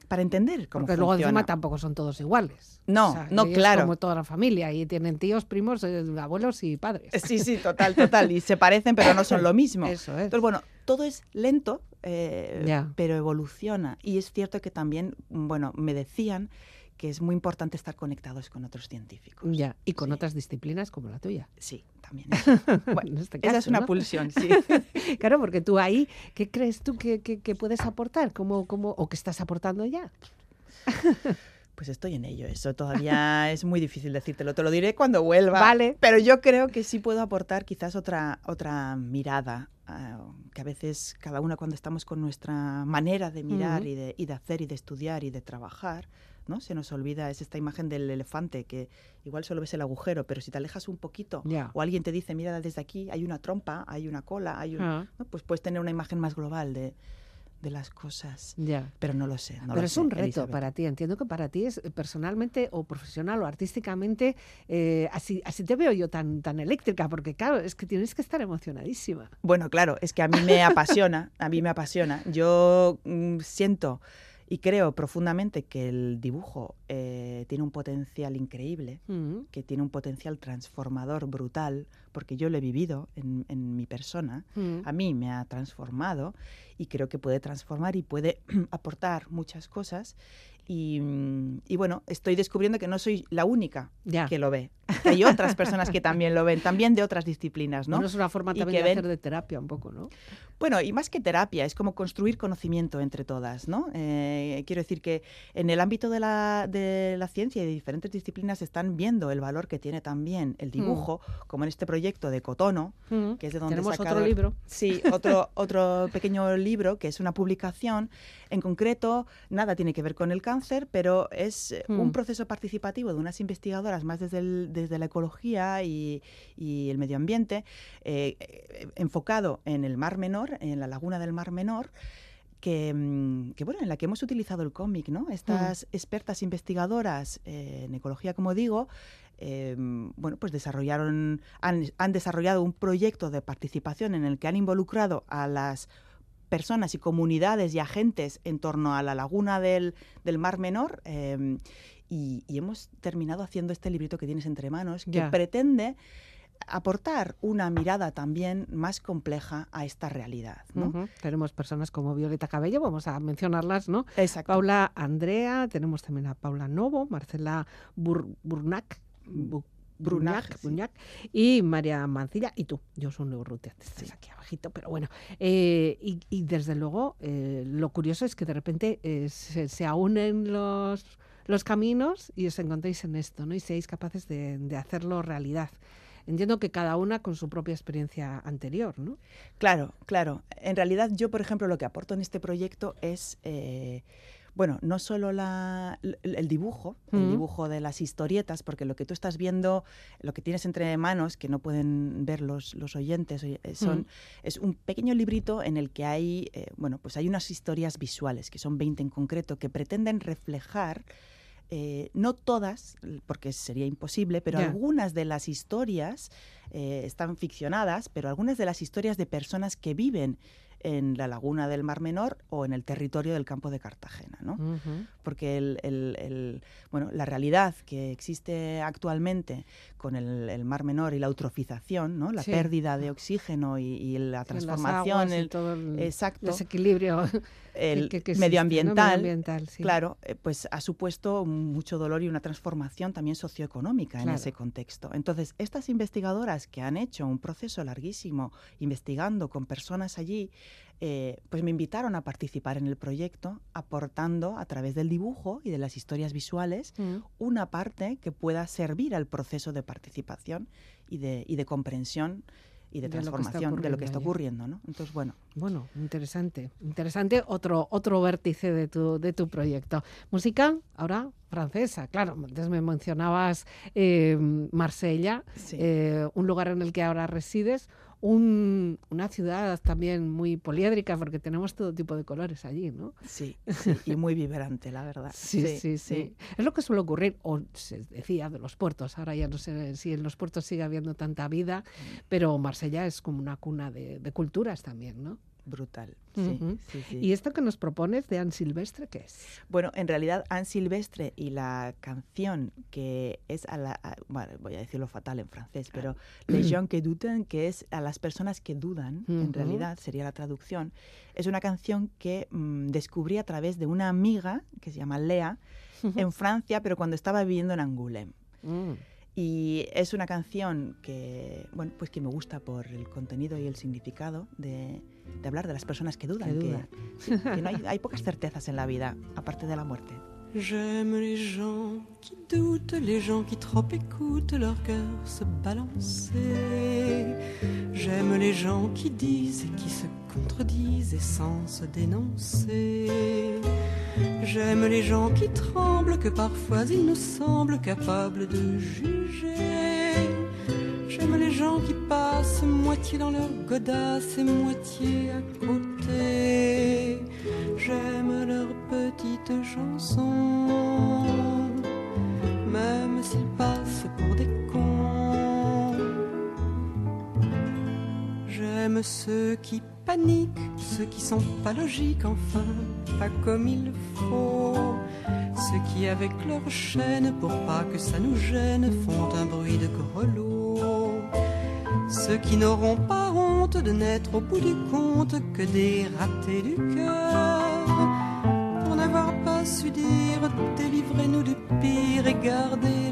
para entender cómo Porque luego funciona. encima tampoco son todos iguales. No, no, es claro. como toda la familia y tienen tíos, primos, eh, abuelos y padres. Sí, sí, total, total. Y se parecen, pero no son lo mismo. (laughs) Eso es. Entonces, bueno, todo es lento, eh, pero evoluciona. Y es cierto que también, bueno, me decían que es muy importante estar conectados con otros científicos. Ya, y con Sí. otras disciplinas como la tuya. Sí, también. (laughs) Bueno, en este Esa caso, es una ¿no? pulsión, sí. (laughs) Claro, porque tú ahí, ¿qué crees tú que, que- que puedes aportar? ¿Cómo, cómo, ¿O que estás aportando ya? (laughs) Pues estoy en ello. Eso todavía es muy difícil decírtelo. Te lo diré cuando vuelva. Vale. Pero yo creo que sí puedo aportar quizás otra, otra mirada. ah, que a veces cada una cuando estamos con nuestra manera de mirar Ujú. y, de, y de hacer y de estudiar y de trabajar, ¿no? Se nos olvida, es esta imagen del elefante que igual solo ves el agujero, pero si te alejas un poquito o alguien te dice, mira desde aquí, hay una trompa, hay una cola, hay un... Ah, ¿no? Pues puedes tener una imagen más global de, de las cosas. ya. Pero no lo sé. no Pero lo es sé, un reto Elizabeth. para ti. Entiendo que para ti es personalmente o profesional o artísticamente, eh, así, así te veo yo tan, tan eléctrica, porque claro, es que tienes que estar emocionadísima. Bueno, claro, es que a mí me apasiona, a mí me apasiona. Yo mm, siento y creo profundamente que el dibujo eh, tiene un potencial increíble, Mm, que tiene un potencial transformador brutal, porque yo lo he vivido en, en mi persona. mm. A mí me ha transformado y creo que puede transformar y puede (clears throat) aportar muchas cosas. Y, mm, y bueno, estoy descubriendo que no soy la única Ya. que lo ve. Que hay otras personas que también lo ven, también de otras disciplinas, ¿no? Bueno, es una forma Y también que de ven- hacer de terapia un poco, ¿no? Bueno, y más que terapia, es como construir conocimiento entre todas, ¿no? Eh, quiero decir que en el ámbito de la, de la ciencia y de diferentes disciplinas están viendo el valor que tiene también el dibujo, como en este proyecto de Cotono, Mm. que es de donde he Tenemos sacado- otro libro. Sí, otro, otro pequeño libro que es una publicación. En concreto, nada tiene que ver con el cáncer, pero es eh, Mm. un proceso participativo de unas investigadoras más desde, el- desde la ecología y, y el medio ambiente, eh, eh, enfocado en el Mar Menor, en la laguna del Mar Menor. Que, mm, que, bueno, en la que hemos utilizado el cómic, ¿no? Estas expertas investigadoras eh, en ecología, como digo, eh, bueno, pues desarrollaron, han, han desarrollado un proyecto de participación en el que han involucrado a las personas y comunidades y agentes en torno a la laguna del, del Mar Menor eh, y, y hemos terminado haciendo este librito que tienes entre manos que pretende aportar una mirada también más compleja a esta realidad. Tenemos personas como Violeta Cabello, vamos a mencionarlas, ¿no? Exacto. Paula Andrea, tenemos también a Paula Novo, Marcela Bur- Burnac, Bu- Brunac, Brunac, sí. Y María Mancilla y tú. Yo soy Neurrutia, estás aquí abajito, pero bueno. Eh, y, y desde luego, eh, lo curioso es que de repente eh, se, se unen los, los caminos y os encontréis en esto, ¿no? Y seáis capaces de, de hacerlo realidad. Entiendo que cada una con su propia experiencia anterior, ¿no? Claro, claro. En realidad yo, por ejemplo, lo que aporto en este proyecto es, bueno, no solo la- el dibujo, el dibujo de las historietas, porque lo que tú estás viendo, lo que tienes entre manos, que no pueden ver los, los oyentes, oye, eh, son, es un pequeño librito en el que hay, eh, bueno, pues hay unas historias visuales, que son 20 en concreto, que pretenden reflejar eh, no todas, porque sería imposible, pero algunas de las historias eh, están ficcionadas, pero algunas de las historias de personas que viven en la laguna del Mar Menor o en el territorio del campo de Cartagena, ¿no? Porque el, el- el- bueno, la realidad que existe actualmente con el, Mar Menor y la eutrofización, ¿no? la Sí. pérdida de oxígeno y, y la transformación, y el- todo el exacto, desequilibrio (laughs) el que- que existe, ¿no? medioambiental, sí. Claro, eh, pues ha supuesto mucho dolor y una transformación también socioeconómica en ese contexto. Entonces, estas investigadoras que han hecho un proceso larguísimo investigando con personas allí, eh, pues me invitaron a participar en el proyecto, aportando a través del dibujo y de las historias visuales Mm. una parte que pueda servir al proceso de participación y de, y de comprensión y de De lo que está transformación de lo que está ocurriendo ocurriendo. ¿no? Entonces, bueno, Bueno, interesante, interesante otro otro vértice de tu de tu proyecto. Música ahora francesa, claro. Antes me mencionabas eh, Marsella, sí. eh, un lugar en el que ahora resides, un- una ciudad también muy poliédrica porque tenemos todo tipo de colores allí, ¿no? Sí, sí, (laughs) y muy vibrante, la verdad. Sí, sí, sí, Es lo que suele ocurrir, o se decía de los puertos. Ahora ya no sé si en los puertos sigue habiendo tanta vida, pero Marsella es como una cuna de, de culturas también, ¿no? Brutal. Sí, sí. ¿Y esto que nos propones de Anne Silvestre qué es? Bueno, en realidad, Anne Silvestre y la canción que es a la. a- bueno, voy a decirlo fatal en francés, pero Les (clears throat) gens que doutent, que es a las personas que dudan, en realidad sería la traducción, es una canción que mm, descubrí a través de una amiga que se llama Lea en Francia, pero cuando estaba viviendo en Angoulême. Mm, Y es una canción que, bueno, pues que me gusta por el contenido y el significado de, de hablar de las personas que dudan, Que que, no hay, hay pocas certezas en la vida, aparte de la muerte. J'aime les gens qui doutent, les gens qui trop écoutent leur cœur se balancer. J'aime les gens qui disent et qui se contredisent et sans se dénoncer. J'aime les gens qui tremblent, que parfois ils nous semblent capables de juger. J'aime les gens qui passent moitié dans leur godasse et moitié à côté. J'aime leurs petites chansons, même s'ils passent pour des cons. J'aime ceux qui paniquent, ceux qui sont pas logiques, enfin, pas comme il faut. Ceux qui, avec leur chaîne, pour pas que ça nous gêne, font un bruit de grelot. Ceux qui n'auront pas honte de n'être au bout du compte que des ratés du cœur. Pour n'avoir pas su dire, délivrez-nous du pire et gardez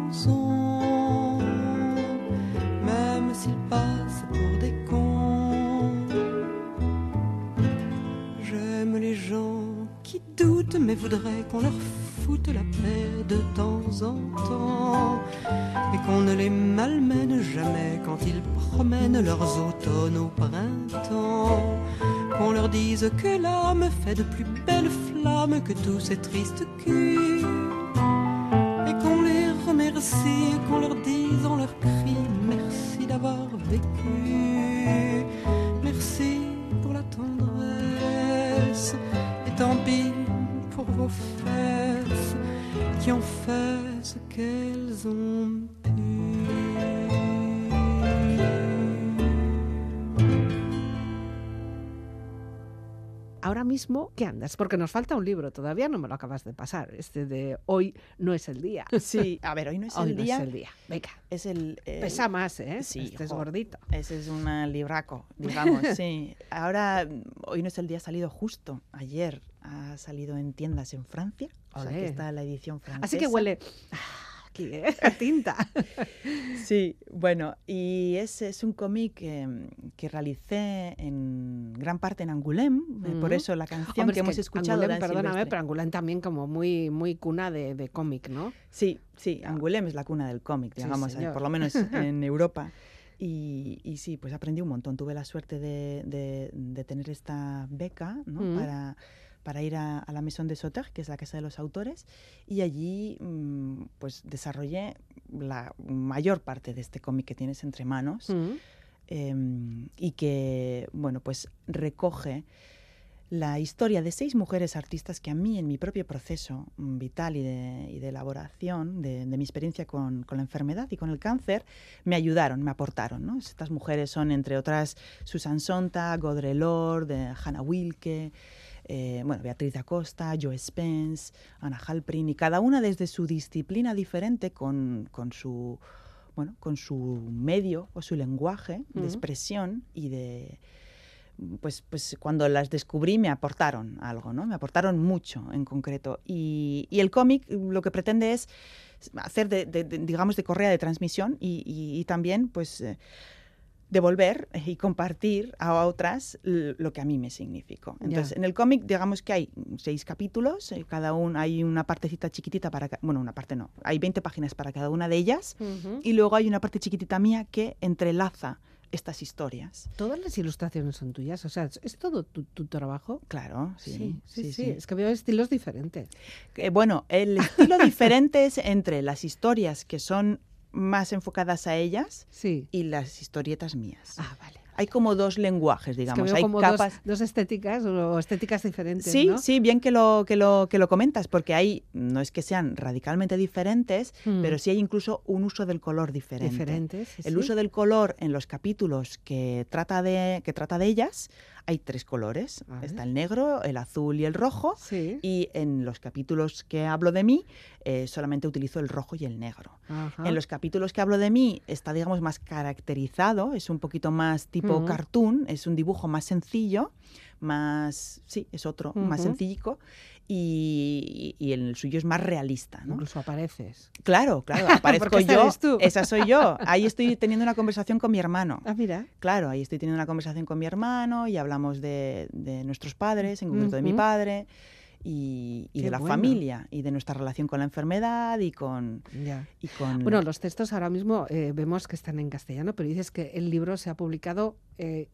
mais voudraient qu'on leur foutent la paix de temps en temps. Et qu'on ne les malmène jamais quand ils promènent leurs automnes au printemps. Qu'on leur dise que l'âme fait de plus belles flammes que tous ces tristes culs. Et qu'on les remercie, qu'on leur dise en leur cri merci d'avoir vécu, pour vos fesses qui ont fait ce qu'elles ont Ahora mismo, ¿qué andas? Porque nos falta un libro, todavía no me lo acabas de pasar. Este de hoy no es el día. (laughs) Sí, a ver, hoy no es Hoy el no día. es el día. Venga, Es el, el- pesa más, ¿eh? sí, este es gordito. Ese es un libraco, (laughs) digamos, sí. Ahora, hoy no es el día, ha salido justo. Ayer ha salido en tiendas en Francia. O sea, que está la edición francesa. Así que huele ah, (laughs) aquí, ¿eh? tinta. (laughs) Sí, bueno, y es, es un cómic que, que realicé en gran parte en Angoulême, eh, por eso la canción Hombre, que hemos escuchado. Angoulême, perdóname, pero Angoulême también como muy, muy cuna de, de cómic, ¿no? Sí, sí, Angoulême es la cuna del cómic, digamos, eh, por lo menos (laughs) en Europa. Y, y sí, pues aprendí un montón. Tuve la suerte de, de- de tener esta beca ¿no? Mm. para, para ir a, a la Maison de Sauter, que es la casa de los autores, y allí mm, pues desarrollé la mayor parte de este cómic que tienes entre manos Mm. em, y que, bueno, pues recoge la historia de seis mujeres artistas que a mí en mi propio proceso mm, vital y de, y de elaboración de, de mi experiencia con, con la enfermedad y con el cáncer me ayudaron, me aportaron. ¿no? Estas mujeres son, entre otras, Susan Sontag, Audre Lorde, de Hannah Wilke, eh, bueno, Beatriz Acosta, Joe Spence, Anna Halprin, y cada una desde su disciplina diferente con, con su bueno, con su medio o su lenguaje de expresión y de pues, pues cuando las descubrí me aportaron algo, ¿no? Me aportaron mucho en concreto. Y, y el cómic lo que pretende es hacer de, de- de, digamos, de correa de transmisión y, y- y también, pues, eh, devolver y compartir a otras lo que a mí me significó. Entonces, en el cómic, digamos que hay seis capítulos, eh, cada uno hay una partecita chiquitita para, bueno, una parte no, hay 20 páginas para cada una de ellas y luego hay una parte chiquitita mía que entrelaza estas historias. Todas las ilustraciones son tuyas, o sea, ¿es- ¿es todo tu, tu trabajo? Claro, sí, sí, sí, Es que veo estilos diferentes. Eh, bueno, el estilo (laughs) diferente es entre las historias que son más enfocadas a ellas Sí. y las historietas mías. Ah, vale. Hay como dos lenguajes, Es que digamos. hay dos, capas. dos estéticas o estéticas diferentes, Sí, ¿no? sí, bien que lo, que, lo, que lo comentas, porque hay, no es que sean radicalmente diferentes, Mm. pero sí hay incluso un uso del color diferente. Diferentes. sí, El sí. uso del color en los capítulos que trata de, que trata de ellas, hay tres colores. Está el negro, el azul y el rojo. Sí. Y en los capítulos que hablo de mí, eh, solamente utilizo el rojo y el negro. Ajá. En los capítulos que hablo de mí está, digamos, más caracterizado, es un poquito más tipo cartoon, es un dibujo más sencillo, más, sí, es otro, más Ujú. sencillico, y, y el suyo es más realista, ¿no? Incluso apareces. Claro, claro, (laughs) aparezco yo, tú. esa soy yo. Ahí estoy (laughs) teniendo una conversación con mi hermano. Ah, mira. Claro, ahí estoy teniendo una conversación con mi hermano y hablamos de, de nuestros padres, en concreto de mi padre, y, y de la bueno. familia, y de nuestra relación con la enfermedad y con... Ya. Y con Bueno, los textos ahora mismo eh, vemos que están en castellano, pero dices que el libro se ha publicado eh,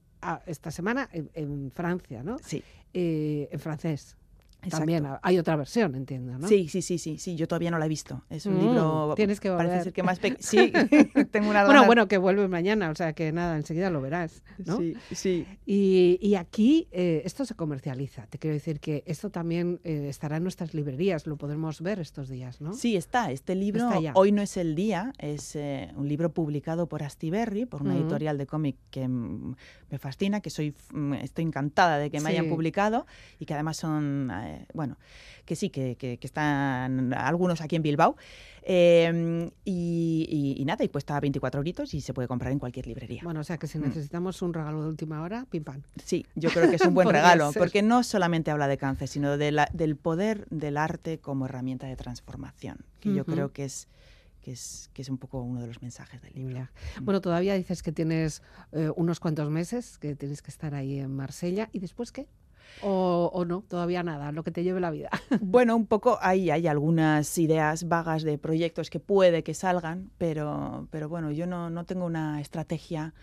esta semana en, en Francia, ¿no? Sí, Eh, en francés. Exacto. También ha- hay otra versión, entiendo, ¿no? Sí, sí, sí, sí, sí, yo todavía no la he visto. Es un Mm, libro... tienes que Parece volver. ser que más pequeño. Sí, (laughs) tengo una Bueno, bueno, que vuelve mañana, o sea que nada, enseguida lo verás, ¿no? Sí, sí. Y, y aquí eh, esto se comercializa. Te quiero decir que esto también eh, estará en nuestras librerías, lo podemos ver estos días, ¿no? Sí, está. Este libro, Está. Hoy no es el día, es eh, un libro publicado por Astiberri, por una Ujú. editorial de cómic que mm, me fascina, que soy, mm, estoy encantada de que me hayan Sí. publicado y que además son, eh, bueno, que sí, que, que- que están algunos aquí en Bilbao. Eh, y, y- y nada, y cuesta 24 euritos y se puede comprar en cualquier librería. Bueno, o sea que si Mm. necesitamos un regalo de última hora, pim pam. Sí, yo creo que es un (laughs) buen regalo, ser. porque no solamente habla de cáncer, sino de la- del poder del arte como herramienta de transformación, que yo Ujú. creo que es, que, es, que es un poco uno de los mensajes del libro. Ya. Bueno, todavía dices que tienes eh, unos cuantos meses, que tienes que estar ahí en Marsella. ¿Y después qué? O, o no, todavía nada, lo que te lleve la vida. (laughs) Bueno, un poco ahí hay algunas ideas vagas de proyectos que puede que salgan, pero, pero bueno, yo no, no tengo una estrategia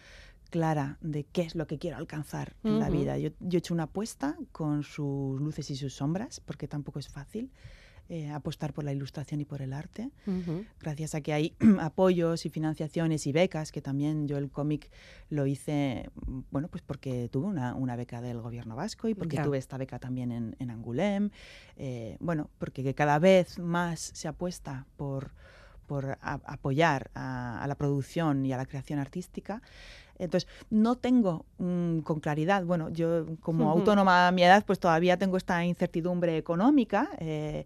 clara de qué es lo que quiero alcanzar en la vida. Yo, yo he hecho una apuesta con sus luces y sus sombras, porque tampoco es fácil eh, apostar por la ilustración y por el arte gracias a que hay (clears throat) apoyos y financiaciones y becas, que también yo el cómic lo hice, mm, bueno, pues porque tuve una, una beca del gobierno vasco y porque Ya. tuve esta beca también en, en Angoulême. Eh, bueno, porque que cada vez más se apuesta por, por a- apoyar a, a la producción y a la creación artística. Entonces, no tengo mm, con claridad, bueno, yo como autónoma a mi edad, pues todavía tengo esta incertidumbre económica, eh,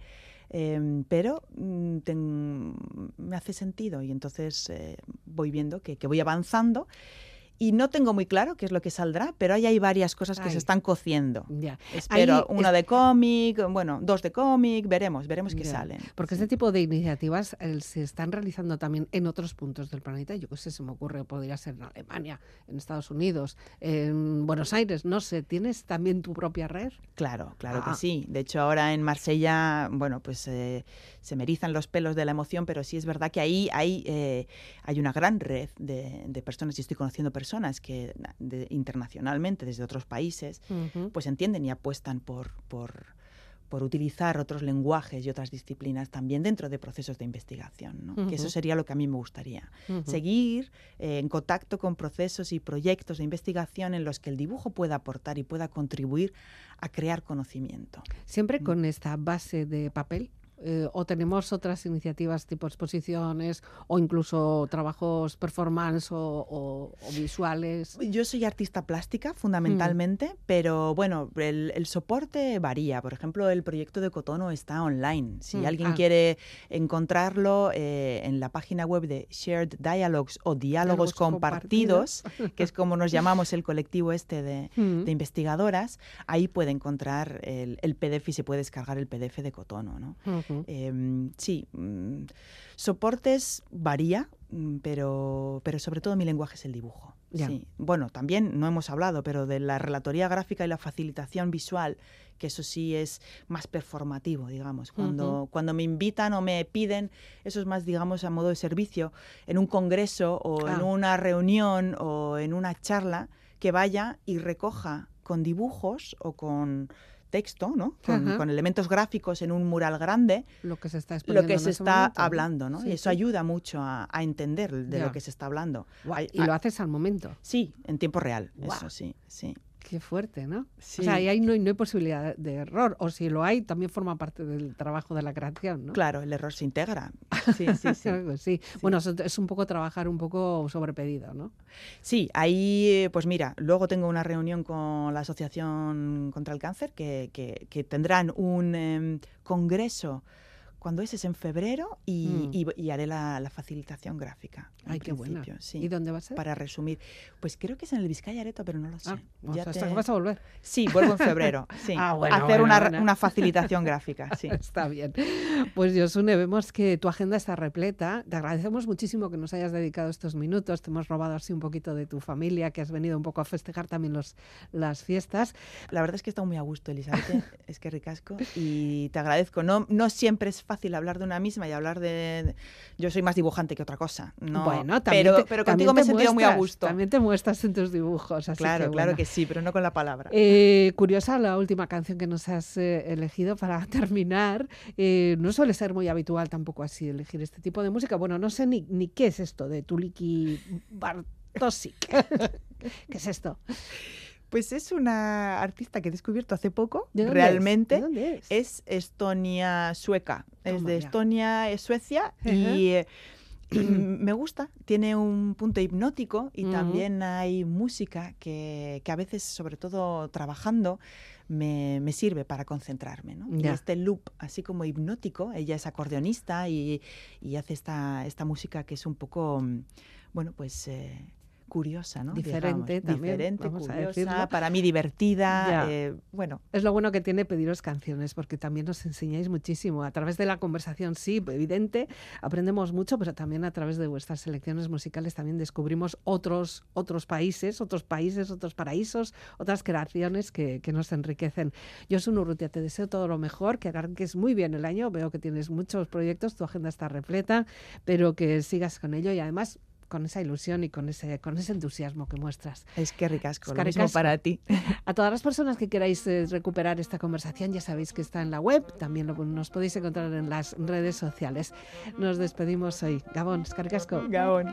em, pero mm, me hace sentido y entonces eh, voy viendo que, que voy avanzando y no tengo muy claro qué es lo que saldrá, pero ahí hay varias cosas que Ay. se están cociendo. Ya. Espero Ahí una es- de cómic, bueno, dos de cómic, veremos, veremos qué Ya, salen. Porque Sí. este tipo de iniciativas eh, se están realizando también en otros puntos del planeta. Yo qué sé, se me ocurre, podría ser en Alemania, en Estados Unidos, en Buenos Aires, no sé. ¿Tienes también tu propia red? Claro, claro Ah. que sí. De hecho, ahora en Marsella, bueno, pues eh, se me erizan los pelos de la emoción, pero sí es verdad que ahí hay, eh, hay una gran red de, de personas, y estoy conociendo personas que de- internacionalmente, desde otros países, pues entienden y apuestan por, por, por utilizar otros lenguajes y otras disciplinas también dentro de procesos de investigación. ¿no? Que eso sería lo que a mí me gustaría. Ujú. Seguir eh, en contacto con procesos y proyectos de investigación en los que el dibujo pueda aportar y pueda contribuir a crear conocimiento. Siempre Mm. con esta base de papel. Eh, o tenemos otras iniciativas tipo exposiciones o incluso trabajos performance o, o- o visuales. Yo soy artista plástica Mm. fundamentalmente, pero bueno, el, el soporte varía. Por ejemplo, el proyecto de Cotono está online. Si Mm, alguien ah. quiere encontrarlo eh, en la página web de Shared Dialogues o Diálogos Diálogos Compartidos, que es como nos (laughs) llamamos el colectivo este de, Mm. de investigadoras, ahí puede encontrar el, el PDF y se puede descargar el PDF de Cotono. ¿no? Em, sí, mm, soportes varía, mm, pero, pero sobre todo mi lenguaje es el dibujo. Sí. Bueno, también no hemos hablado, pero de la relatoría gráfica y la facilitación visual, que eso sí es más performativo, digamos. Cuando, cuando me invitan o me piden, eso es más, digamos, a modo de servicio, en un congreso o en Ah. una reunión o en una charla, que vaya y recoja con dibujos o con texto, ¿no? Con, elementos gráficos en un mural grande, Lo que se está lo que se está hablando, ¿no? Sí, y eso sí. ayuda mucho a, a entender de Ya. lo que se está hablando. Hay- y lo haces al momento. sí, en tiempo real, eso sí, sí. Qué fuerte, ¿no? Sí. O sea, ahí hay- no, hay- no hay posibilidad de error. O si lo hay, también forma parte del trabajo de la creación, ¿no? Claro, el error se integra. (laughs) Sí, sí, sí. Así. Bueno, es un poco trabajar un poco sobre pedido, ¿no? Sí, ahí, pues mira, luego tengo una reunión con la Asociación contra el Cáncer que, que- que tendrán un em, congreso. Cuando es? Es en febrero y, Mm. y- y haré la, la facilitación gráfica. Ay, qué buena. sí. ¿Y dónde va a ser? Para resumir, pues creo que es en el Vizcaya Areto, pero no lo sé. Ah, o Ya sea, te- vas a volver. Sí, vuelvo en febrero. (laughs) Sí. Ah, bueno, Hacer bueno, una, bueno. una facilitación gráfica. (laughs) Sí. Está bien. Pues Josune, vemos que tu agenda está repleta. Te agradecemos muchísimo que nos hayas dedicado estos minutos. Te hemos robado así un poquito de tu familia, que has venido un poco a festejar también los, las fiestas. La verdad es que estado muy a gusto, Elizabeth. (laughs) es que ricasco. Y te agradezco. No, no siempre es fácil hablar de una misma y hablar de. Yo soy más dibujante que otra cosa. No, bueno, también pero, te- pero también contigo me he sentido muy a gusto. También te muestras en tus dibujos. Así claro, que, claro bueno. que sí, pero no con la palabra. Eh, curiosa la última canción que nos has eh, elegido para (laughs) terminar. Eh, no suele ser muy habitual tampoco así elegir este tipo de música. Bueno, no sé ni, ni qué es esto de Tuliki Bartosik. (laughs) ¿Qué es esto? Pues es una artista que he descubierto hace poco, ¿De dónde es? realmente. ¿De dónde es? Es Estonia sueca. Es de. Estonia, es Suecia y, eh, (clears throat) y me gusta. Tiene un punto hipnótico y también hay música que, que a veces, sobre todo trabajando, me, me sirve para concentrarme. ¿no? Y este loop, así como hipnótico, ella es acordeonista y, y hace esta, esta música que es un poco, mm, bueno, pues... eh, curiosa, ¿no? Diferente Digamos, también, Diferente, vamos a curiosa, decirlo. para mí divertida. Eh, bueno, Es lo bueno que tiene pediros canciones, porque también nos enseñáis muchísimo. A través de la conversación, sí, evidente, aprendemos mucho, pero también a través de vuestras selecciones musicales también descubrimos otros, otros países, otros países, otros paraísos, otras creaciones que, que nos enriquecen. Yo, Urrutia, te deseo todo lo mejor, que arranques muy bien el año. Veo que tienes muchos proyectos, tu agenda está repleta, pero que sigas con ello y además con esa ilusión y con ese, con ese entusiasmo que muestras. Es que ricasco, es que ricasco. Para ti. (laughs) A todas las personas que queráis eh, recuperar esta conversación, ya sabéis que está en la web, también nos podéis encontrar en las redes sociales. Nos despedimos hoy. Gabón, es que ricasco. Gabón.